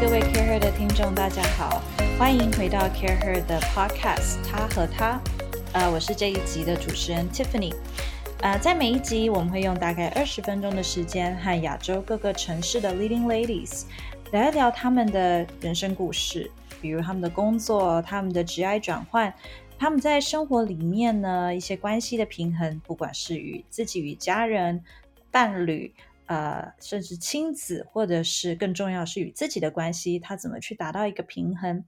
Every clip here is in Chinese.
各位 CareHer 的听众，大家好，欢迎回到 CareHer 的 Podcast。他和他，呃，我是这一集的主持人 Tiffany。呃，在每一集，我们会用大概二十分钟的时间，和亚洲各个城市的 Leading Ladies 聊一聊他们的人生故事，比如他们的工作、他们的职业转换，他们在生活里面呢一些关系的平衡，不管是与自己、与家人、伴侣。呃，甚至亲子，或者是更重要是与自己的关系，他怎么去达到一个平衡？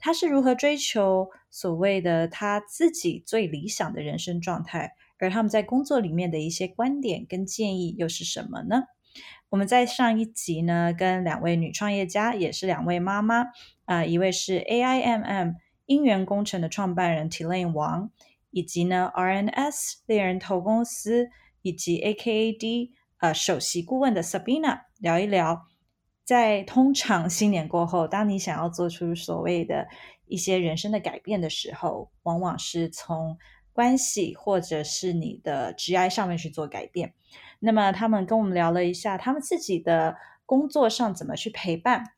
他是如何追求所谓的他自己最理想的人生状态？而他们在工作里面的一些观点跟建议又是什么呢？我们在上一集呢，跟两位女创业家，也是两位妈妈啊，一位是 AIMM 音源工程的创办人 Tilane 王，以及呢 RNS 猎人头公司以及 AKAD。呃，首席顾问的 Sabina 聊一聊，在通常新年过后，当你想要做出所谓的一些人生的改变的时候，往往是从关系或者是你的 GI 上面去做改变。那么他们跟我们聊了一下，他们自己的工作上怎么去陪伴，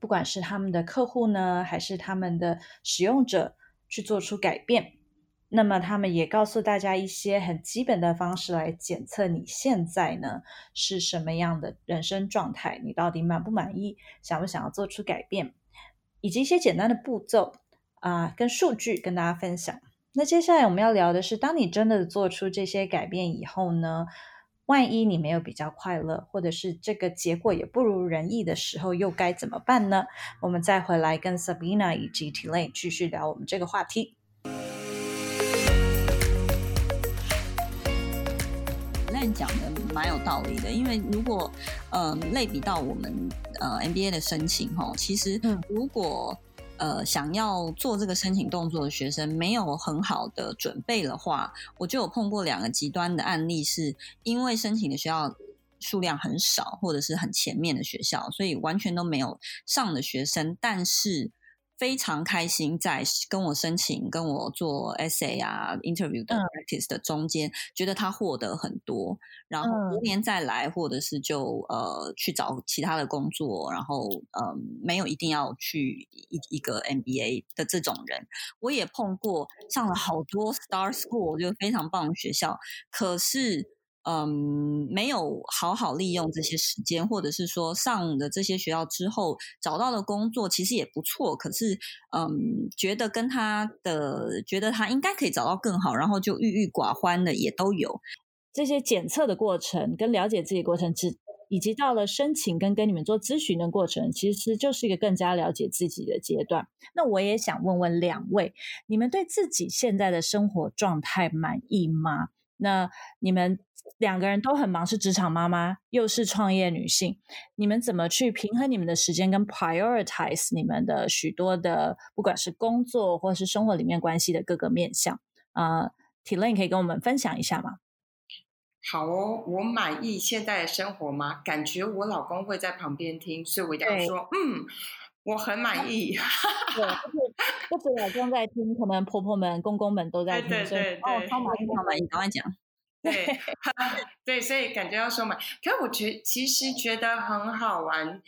不管是他们的客户呢，还是他们的使用者，去做出改变。那么他们也告诉大家一些很基本的方式来检测你现在呢是什么样的人生状态，你到底满不满意，想不想要做出改变，以及一些简单的步骤啊跟数据跟大家分享。那接下来我们要聊的是，当你真的做出这些改变以后呢，万一你没有比较快乐，或者是这个结果也不如人意的时候，又该怎么办呢？我们再回来跟 Sabina 以及 t l a 继续聊我们这个话题。讲的蛮有道理的，因为如果呃类比到我们呃 MBA 的申请哈，其实如果呃想要做这个申请动作的学生没有很好的准备的话，我就有碰过两个极端的案例，是因为申请的学校数量很少，或者是很前面的学校，所以完全都没有上的学生，但是。非常开心，在跟我申请、跟我做 essay 啊、interview 的 practice 的中间，觉得他获得很多，然后明年再来，或者是就呃去找其他的工作，然后嗯没有一定要去一一个 MBA 的这种人，我也碰过上了好多 star school 就非常棒的学校，可是。嗯，没有好好利用这些时间，或者是说上的这些学校之后找到的工作其实也不错，可是嗯，觉得跟他的觉得他应该可以找到更好，然后就郁郁寡欢的也都有。这些检测的过程跟了解自己过程，之以及到了申请跟跟你们做咨询的过程，其实就是一个更加了解自己的阶段。那我也想问问两位，你们对自己现在的生活状态满意吗？那你们？两个人都很忙，是职场妈妈，又是创业女性，你们怎么去平衡你们的时间，跟 prioritize 你们的许多的，不管是工作或是生活里面关系的各个面向啊 t i l a n 可以跟我们分享一下吗？好哦，我满意现在的生活吗？感觉我老公会在旁边听，所以我一定要说，嗯，我很满 意。对，不止老公在听，可能婆婆们、公公们都在听，所以哦，超满意，超满意，赶快讲。对，对，所以感觉要说嘛，可我觉其实觉得很好玩。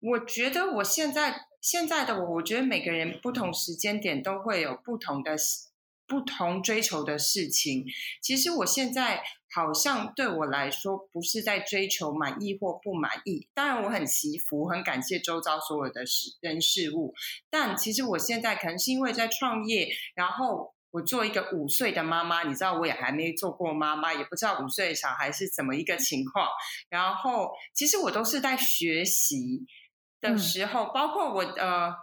我觉得我现在现在的我，我觉得每个人不同时间点都会有不同的不同追求的事情。其实我现在好像对我来说，不是在追求满意或不满意。当然我很祈福，很感谢周遭所有的事人事物。但其实我现在可能是因为在创业，然后。我做一个五岁的妈妈，你知道我也还没做过妈妈，也不知道五岁的小孩是怎么一个情况。然后其实我都是在学习的时候，包括我呃，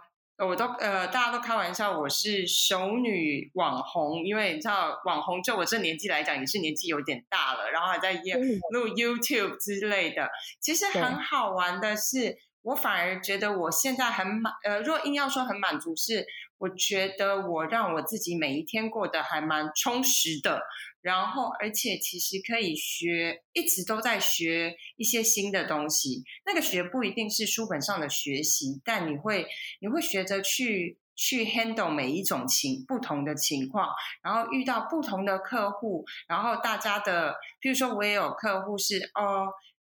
我都呃，大家都开玩笑我是熟女网红，因为你知道网红就我这年纪来讲也是年纪有点大了，然后还在录 YouTube 之类的。其实很好玩的是，我反而觉得我现在很满，呃，若硬要说很满足是。我觉得我让我自己每一天过得还蛮充实的，然后而且其实可以学，一直都在学一些新的东西。那个学不一定是书本上的学习，但你会你会学着去去 handle 每一种情不同的情况，然后遇到不同的客户，然后大家的，譬如说我也有客户是哦。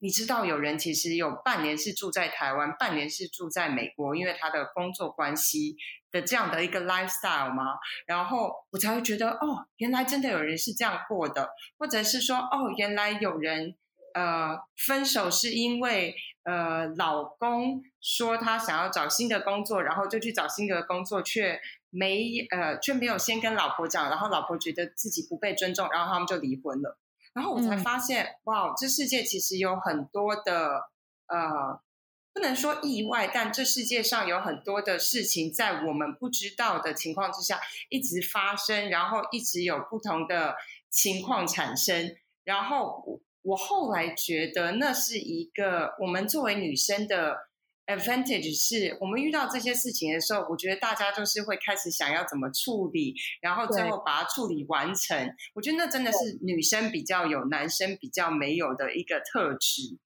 你知道有人其实有半年是住在台湾，半年是住在美国，因为他的工作关系的这样的一个 lifestyle 吗？然后我才会觉得，哦，原来真的有人是这样过的，或者是说，哦，原来有人呃分手是因为呃老公说他想要找新的工作，然后就去找新的工作，却没呃却没有先跟老婆讲，然后老婆觉得自己不被尊重，然后他们就离婚了。然后我才发现，哇，这世界其实有很多的呃，不能说意外，但这世界上有很多的事情，在我们不知道的情况之下一直发生，然后一直有不同的情况产生。然后我我后来觉得，那是一个我们作为女生的。Advantage 是我们遇到这些事情的时候，我觉得大家就是会开始想要怎么处理，然后最后把它处理完成。我觉得那真的是女生比较有，男生比较没有的一个特质。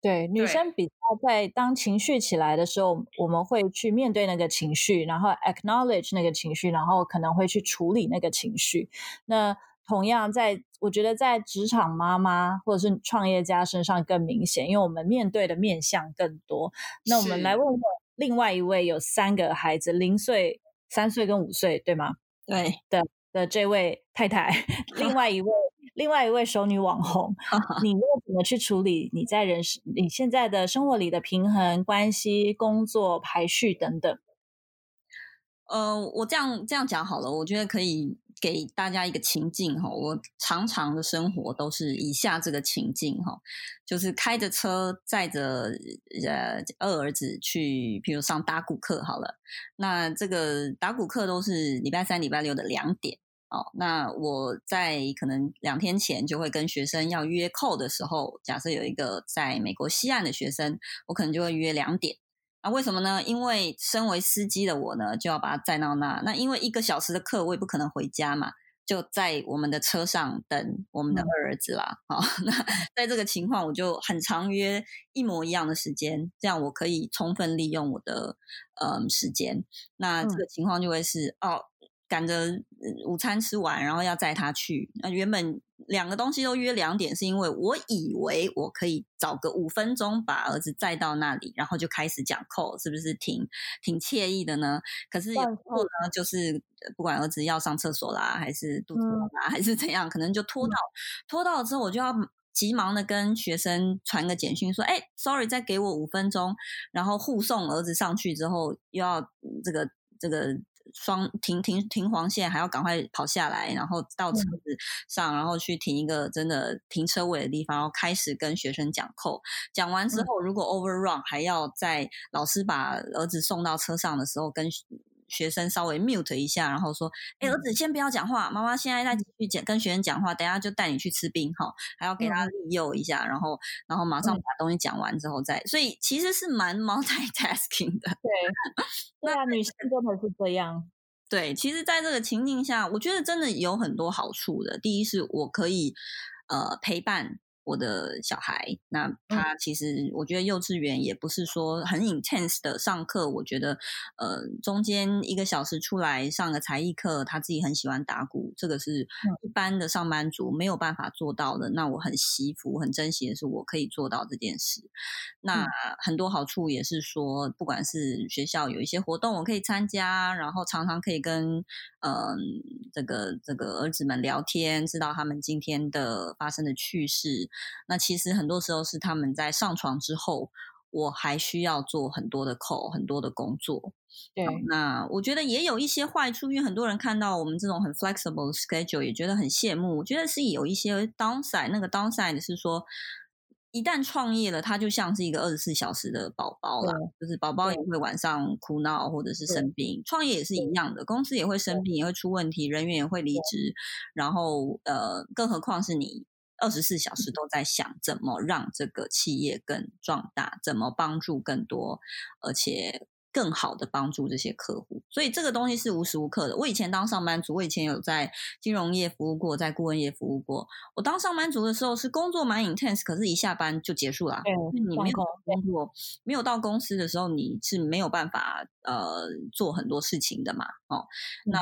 对，女生比较在当情绪起来的时候，我们会去面对那个情绪，然后 acknowledge 那个情绪，然后可能会去处理那个情绪。那同样，在我觉得在职场妈妈或者是创业家身上更明显，因为我们面对的面向更多。那我们来问问另外一位有三个孩子，零岁、三岁跟五岁，对吗？对的的这位太太，另外一位另外一位熟女网红，你又怎么去处理你在人生你现在的生活里的平衡关系、工作排序等等？呃，我这样这样讲好了，我觉得可以。给大家一个情境哈，我常常的生活都是以下这个情境哈，就是开着车载着呃二儿子去，比如上打鼓课好了。那这个打鼓课都是礼拜三、礼拜六的两点哦。那我在可能两天前就会跟学生要约扣的时候，假设有一个在美国西岸的学生，我可能就会约两点。那为什么呢？因为身为司机的我呢，就要把他载到那。那因为一个小时的课，我也不可能回家嘛，就在我们的车上等我们的二儿子啦。好，那在这个情况，我就很长约一模一样的时间，这样我可以充分利用我的嗯时间。那这个情况就会是哦。赶着午餐吃完，然后要载他去。那原本两个东西都约两点，是因为我以为我可以找个五分钟把儿子载到那里，然后就开始讲课，是不是挺挺惬意的呢？可是有时候呢，就是不管儿子要上厕所啦，还是肚子痛啦，还是怎样，可能就拖到拖到了之后，我就要急忙的跟学生传个简讯说：“哎，sorry，再给我五分钟。”然后护送儿子上去之后，又要这个这个。双停停停黄线，还要赶快跑下来，然后到车子上，然后去停一个真的停车位的地方，然后开始跟学生讲扣。讲完之后，如果 overrun，还要在老师把儿子送到车上的时候，跟学生稍微 mute 一下，然后说：“哎，儿子先不要讲话，妈妈现在在继续讲跟学生讲话，等下就带你去吃冰哈，还要给他利诱一下，然后然后马上把东西讲完之后再，所以其实是蛮 multitasking 的。对，对啊，女生真的是这样。对，其实，在这个情境下，我觉得真的有很多好处的。第一是我可以呃陪伴。我的小孩，那他其实我觉得幼稚园也不是说很 intense 的上课。我觉得，呃，中间一个小时出来上个才艺课，他自己很喜欢打鼓，这个是一般的上班族没有办法做到的。那我很惜福，很珍惜的是我可以做到这件事。那很多好处也是说，不管是学校有一些活动我可以参加，然后常常可以跟嗯这个这个儿子们聊天，知道他们今天的发生的趣事。那其实很多时候是他们在上床之后，我还需要做很多的口很多的工作。对，那我觉得也有一些坏处，因为很多人看到我们这种很 flexible 的 schedule 也觉得很羡慕。我觉得是有一些 downside，那个 downside 是说，一旦创业了，他就像是一个二十四小时的宝宝了，就是宝宝也会晚上哭闹或者是生病，创业也是一样的，公司也会生病，也会出问题，人员也会离职，然后呃，更何况是你。二十四小时都在想怎么让这个企业更壮大，怎么帮助更多，而且更好的帮助这些客户。所以这个东西是无时无刻的。我以前当上班族，我以前有在金融业服务过，在顾问业服务过。我当上班族的时候是工作蛮 intense，可是一下班就结束了。对你没有工作，没有到公司的时候，你是没有办法呃做很多事情的嘛。哦，那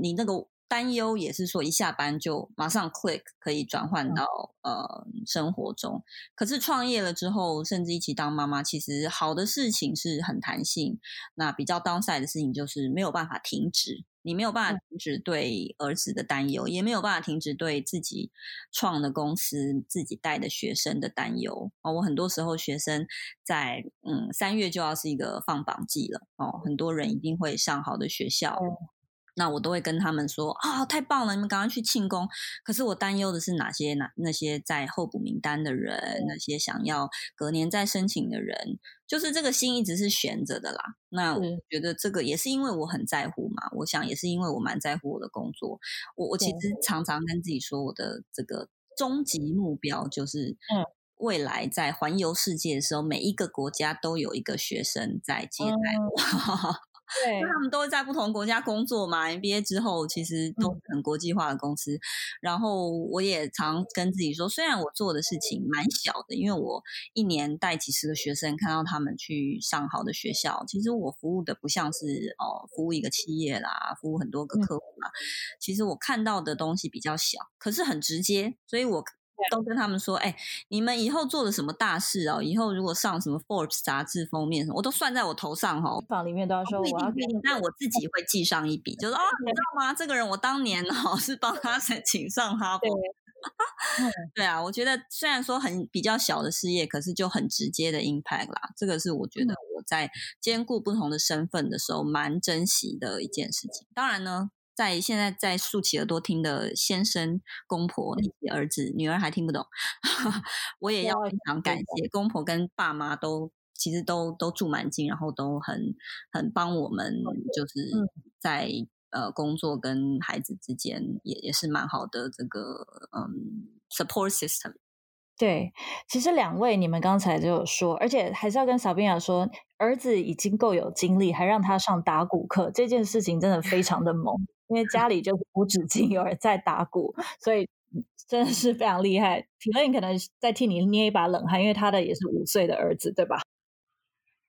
你那个。担忧也是说一下班就马上 click 可以转换到呃生活中。可是创业了之后，甚至一起当妈妈，其实好的事情是很弹性，那比较 downside 的事情就是没有办法停止。你没有办法停止对儿子的担忧，也没有办法停止对自己创的公司、自己带的学生的担忧哦。我很多时候学生在嗯三月就要是一个放榜季了哦，很多人一定会上好的学校。那我都会跟他们说啊，太棒了，你们赶快去庆功。可是我担忧的是哪些哪那些在候补名单的人，那些想要隔年再申请的人，就是这个心一直是悬着的啦。那我觉得这个也是因为我很在乎嘛，我想也是因为我蛮在乎我的工作。我我其实常常跟自己说，我的这个终极目标就是，嗯，未来在环游世界的时候，每一个国家都有一个学生在接待我。对，他们都会在不同国家工作嘛。MBA 之后，其实都很国际化的公司。然后我也常跟自己说，虽然我做的事情蛮小的，因为我一年带几十个学生，看到他们去上好的学校。其实我服务的不像是哦，服务一个企业啦，服务很多个客户啦。其实我看到的东西比较小，可是很直接，所以我。都跟他们说，哎，你们以后做的什么大事哦？以后如果上什么 Forbes 杂志封面什么，我都算在我头上哈。房里面都要说我要给你，但我自己会记上一笔，就是哦，你知道吗？这个人我当年哦是帮他申请上哈佛。对啊，我觉得虽然说很比较小的事业，可是就很直接的 impact 啦。这个是我觉得我在兼顾不同的身份的时候蛮珍惜的一件事情。当然呢。在现在在竖起耳朵听的先生、公婆以及儿子、女儿还听不懂，我也要非常感谢公婆跟爸妈都其实都都住蛮近，然后都很很帮我们，就是在呃工作跟孩子之间也也是蛮好的这个嗯 support system。对，其实两位你们刚才就有说，而且还是要跟小冰雅说，儿子已经够有精力，还让他上打鼓课，这件事情真的非常的猛。因为家里就是无止境有人在打鼓，所以真的是非常厉害。体乐可能在替你捏一把冷汗，因为他的也是五岁的儿子，对吧？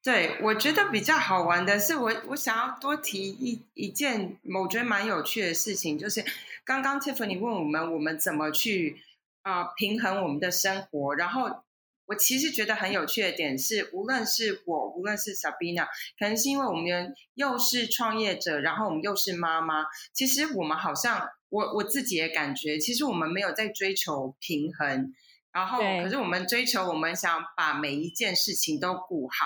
对，我觉得比较好玩的是，我我想要多提一一件我觉得蛮有趣的事情，就是刚刚 Tiffany 问我们，我们怎么去啊平衡我们的生活，然后。我其实觉得很有趣的点是，无论是我，无论是 Sabina，可能是因为我们又是创业者，然后我们又是妈妈。其实我们好像，我我自己也感觉，其实我们没有在追求平衡，然后可是我们追求，我们想把每一件事情都顾好。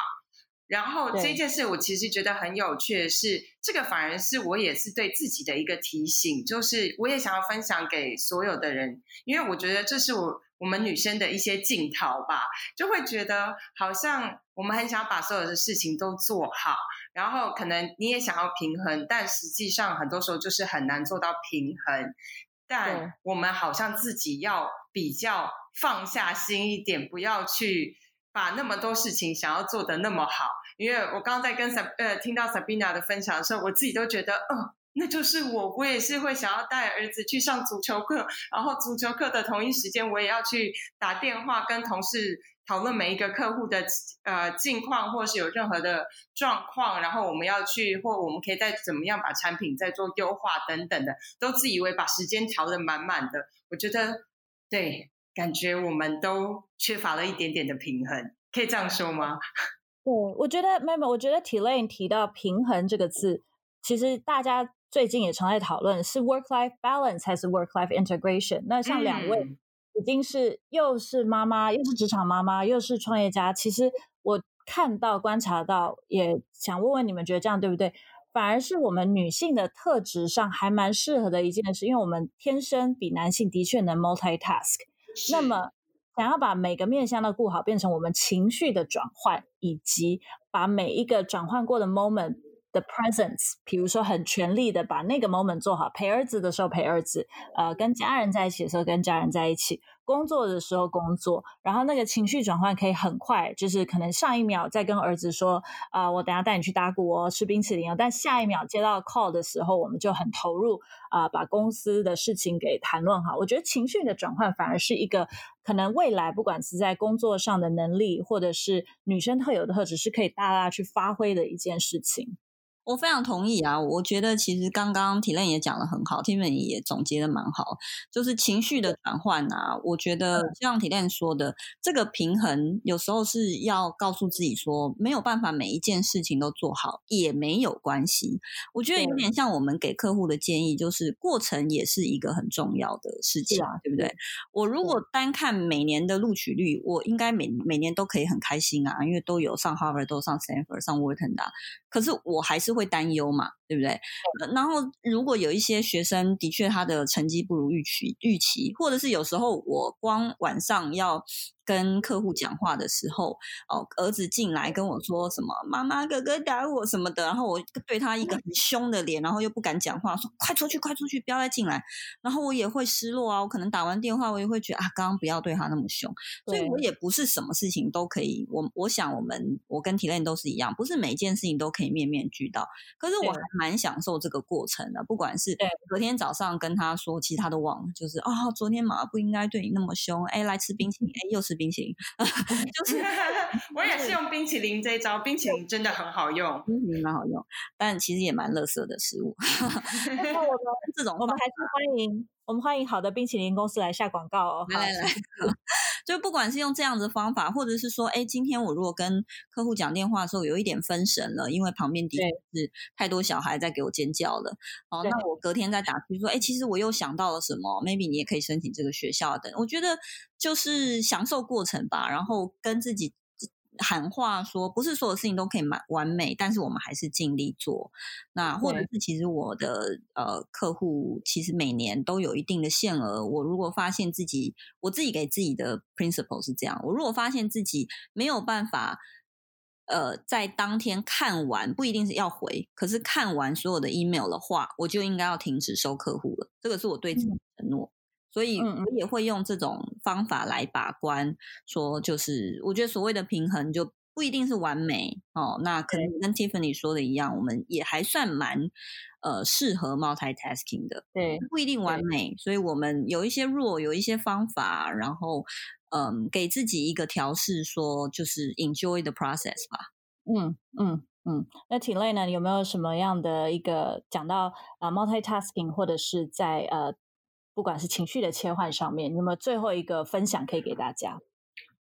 然后这件事，我其实觉得很有趣的是，这个反而是我也是对自己的一个提醒，就是我也想要分享给所有的人，因为我觉得这是我。我们女生的一些镜头吧，就会觉得好像我们很想把所有的事情都做好，然后可能你也想要平衡，但实际上很多时候就是很难做到平衡。但我们好像自己要比较放下心一点，不要去把那么多事情想要做的那么好。因为我刚刚在跟 Sab 呃听到 Sabina 的分享的时候，我自己都觉得，嗯。那就是我，我也是会想要带儿子去上足球课，然后足球课的同一时间，我也要去打电话跟同事讨论每一个客户的呃近况，或是有任何的状况，然后我们要去或我们可以再怎么样把产品再做优化等等的，都自以为把时间调的满满的。我觉得对，感觉我们都缺乏了一点点的平衡，可以这样说吗？对，我觉得妹妹，我觉得 T Lane 提到平衡这个字，其实大家。最近也常在讨论是 work life balance 还是 work life integration。那像两位已经是又是妈妈，又是职场妈妈，又是创业家。其实我看到、观察到，也想问问你们，觉得这样对不对？反而是我们女性的特质上还蛮适合的一件事，因为我们天生比男性的确能 multitask。那么想要把每个面向都顾好，变成我们情绪的转换，以及把每一个转换过的 moment。的 presence，比如说很全力的把那个 moment 做好，陪儿子的时候陪儿子，呃，跟家人在一起的时候跟家人在一起，工作的时候工作，然后那个情绪转换可以很快，就是可能上一秒在跟儿子说啊，我等下带你去打鼓哦，吃冰淇淋哦，但下一秒接到 call 的时候，我们就很投入啊，把公司的事情给谈论好。我觉得情绪的转换反而是一个可能未来不管是在工作上的能力，或者是女生特有的特质，是可以大大去发挥的一件事情。我非常同意啊！我觉得其实刚刚体认也讲的很好，Tiffany 也总结的蛮好，就是情绪的转换啊。我觉得像体认说的，这个平衡有时候是要告诉自己说，没有办法每一件事情都做好也没有关系。我觉得有点像我们给客户的建议，就是过程也是一个很重要的事情，啊对不对？我如果单看每年的录取率，我应该每每年都可以很开心啊，因为都有上 Harvard，都上 Stanford，上 Wharton 的。可是我还是会担忧嘛，对不对？然后如果有一些学生的确他的成绩不如预期，预期，或者是有时候我光晚上要。跟客户讲话的时候，哦，儿子进来跟我说什么“妈妈，哥哥打我”什么的，然后我对他一个很凶的脸，然后又不敢讲话，说“快出去，快出去，不要再进来”，然后我也会失落啊。我可能打完电话，我也会觉得啊，刚刚不要对他那么凶。所以我也不是什么事情都可以。我我想，我们我跟体链都是一样，不是每一件事情都可以面面俱到。可是我还蛮享受这个过程的，不管是昨天早上跟他说，其他都忘了，就是啊，昨天妈妈不应该对你那么凶。哎，来吃冰淇淋，哎，又吃。冰淇淋，就是 我也是用冰淇淋这一招，冰淇淋真的很好用，冰淇淋蛮好用，但其实也蛮乐色的食物。那我们这种，我们还是欢迎，我们欢迎好的冰淇淋公司来下广告哦。来来来。就不管是用这样的方法，或者是说，哎，今天我如果跟客户讲电话的时候有一点分神了，因为旁边的确是太多小孩在给我尖叫了，哦，那我隔天再打去说，哎，其实我又想到了什么，maybe 你也可以申请这个学校等。我觉得就是享受过程吧，然后跟自己。喊话说，不是所有事情都可以完完美，但是我们还是尽力做。那或者是其实我的呃客户其实每年都有一定的限额。我如果发现自己，我自己给自己的 principle 是这样：我如果发现自己没有办法，呃，在当天看完不一定是要回，可是看完所有的 email 的话，我就应该要停止收客户了。这个是我对自己的承诺。所以我也会用这种方法来把关，说就是我觉得所谓的平衡就不一定是完美哦。那可能跟 Tiffany 说的一样，我们也还算蛮呃适合 multitasking 的，对，不一定完美。所以我们有一些弱，有一些方法，然后嗯，给自己一个调试，说就是 enjoy the process 吧。嗯嗯嗯。那 i l 呢？有没有什么样的一个讲到啊 multitasking 或者是在呃？不管是情绪的切换上面，有没有最后一个分享可以给大家？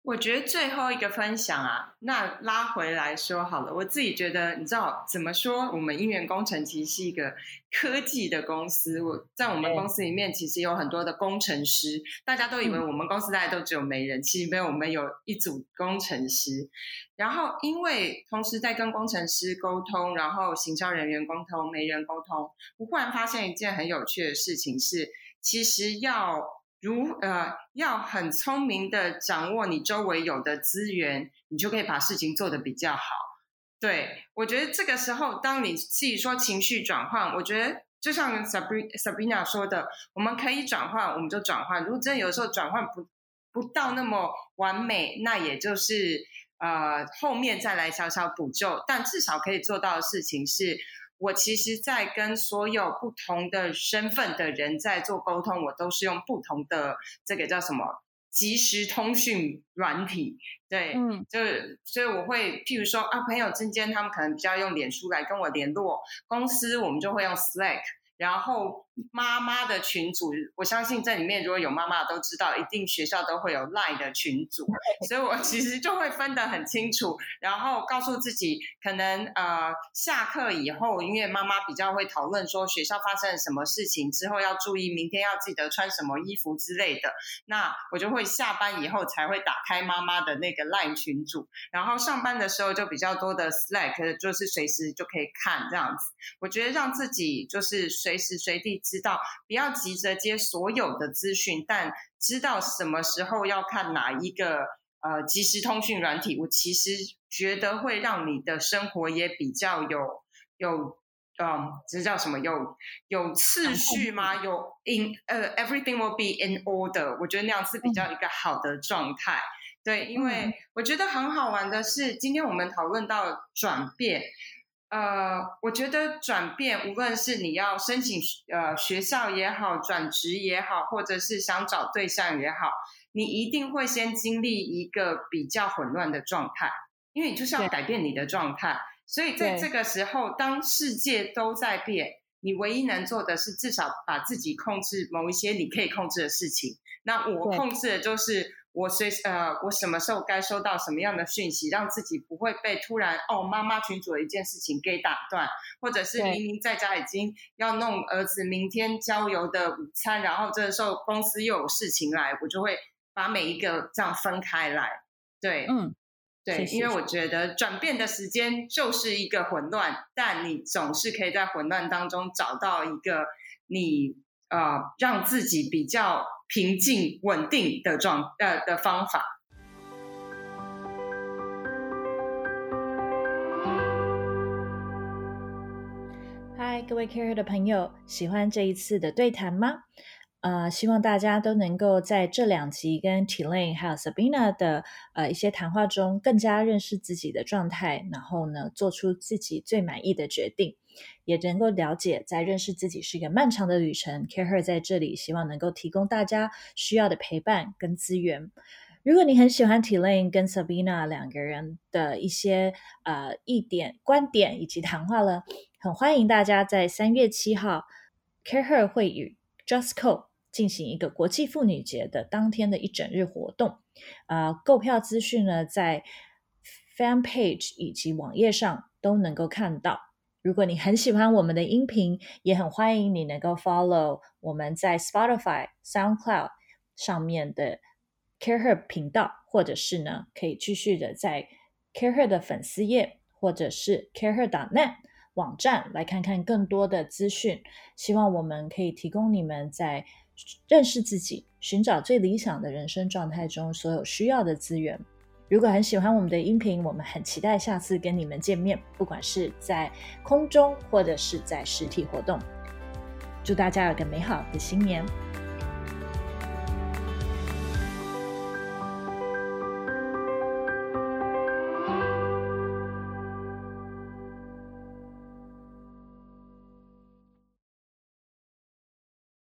我觉得最后一个分享啊，那拉回来说好了。我自己觉得，你知道怎么说？我们音源工程其实是一个科技的公司。我在我们公司里面，其实有很多的工程师。大家都以为我们公司大家都只有媒人，其实没有，我们有一组工程师。然后，因为同时在跟工程师沟通，然后行销人员沟通、媒人沟通，我忽然发现一件很有趣的事情是。其实要如呃要很聪明的掌握你周围有的资源，你就可以把事情做得比较好。对我觉得这个时候，当你自己说情绪转换，我觉得就像 Sabrina 说的，我们可以转换，我们就转换。如果真的有时候转换不不到那么完美，那也就是呃后面再来小小补救。但至少可以做到的事情是。我其实，在跟所有不同的身份的人在做沟通，我都是用不同的这个叫什么即时通讯软体，对，嗯，就所以我会，譬如说啊，朋友之间他们可能比较用脸书来跟我联络，公司我们就会用 Slack。然后妈妈的群组，我相信这里面如果有妈妈都知道，一定学校都会有 Line 的群组，所以我其实就会分得很清楚，然后告诉自己，可能呃下课以后，因为妈妈比较会讨论说学校发生了什么事情，之后要注意，明天要记得穿什么衣服之类的，那我就会下班以后才会打开妈妈的那个 Line 群组，然后上班的时候就比较多的 Slack，就是随时就可以看这样子。我觉得让自己就是。随时随地知道，不要急着接所有的资讯，但知道什么时候要看哪一个呃即时通讯软体。我其实觉得会让你的生活也比较有有嗯，这叫什么？有有次序吗？有 in 呃 everything will be in order。我觉得那样是比较一个好的状态。对，因为我觉得很好玩的是，今天我们讨论到转变。呃，我觉得转变，无论是你要申请呃学校也好，转职也好，或者是想找对象也好，你一定会先经历一个比较混乱的状态，因为你就是要改变你的状态。所以在这个时候，当世界都在变，你唯一能做的是至少把自己控制某一些你可以控制的事情。那我控制的就是。我随呃，我什么时候该收到什么样的讯息，让自己不会被突然哦妈妈群主的一件事情给打断，或者是明明在家已经要弄儿子明天郊游的午餐，然后这个时候公司又有事情来，我就会把每一个这样分开来。对，嗯，对，因为我觉得转变的时间就是一个混乱，但你总是可以在混乱当中找到一个你呃让自己比较。平静稳定的状呃的方法。嗨，各位 Care 的朋友，喜欢这一次的对谈吗？呃，希望大家都能够在这两集跟 Tilane 还有 Sabina 的呃一些谈话中，更加认识自己的状态，然后呢，做出自己最满意的决定。也能够了解，在认识自己是一个漫长的旅程。Care Her 在这里希望能够提供大家需要的陪伴跟资源。如果你很喜欢 Tilane 跟 Sabina 两个人的一些呃一点、观点以及谈话了，很欢迎大家在三月七号 Care Her 会与 Justco 进行一个国际妇女节的当天的一整日活动。呃，购票资讯呢，在 Fan Page 以及网页上都能够看到。如果你很喜欢我们的音频，也很欢迎你能够 follow 我们在 Spotify、SoundCloud 上面的 CareHer 频道，或者是呢，可以继续的在 CareHer 的粉丝页，或者是 CareHer.net 网站来看看更多的资讯。希望我们可以提供你们在认识自己、寻找最理想的人生状态中所有需要的资源。如果很喜欢我们的音频，我们很期待下次跟你们见面，不管是在空中或者是在实体活动。祝大家有个美好的新年！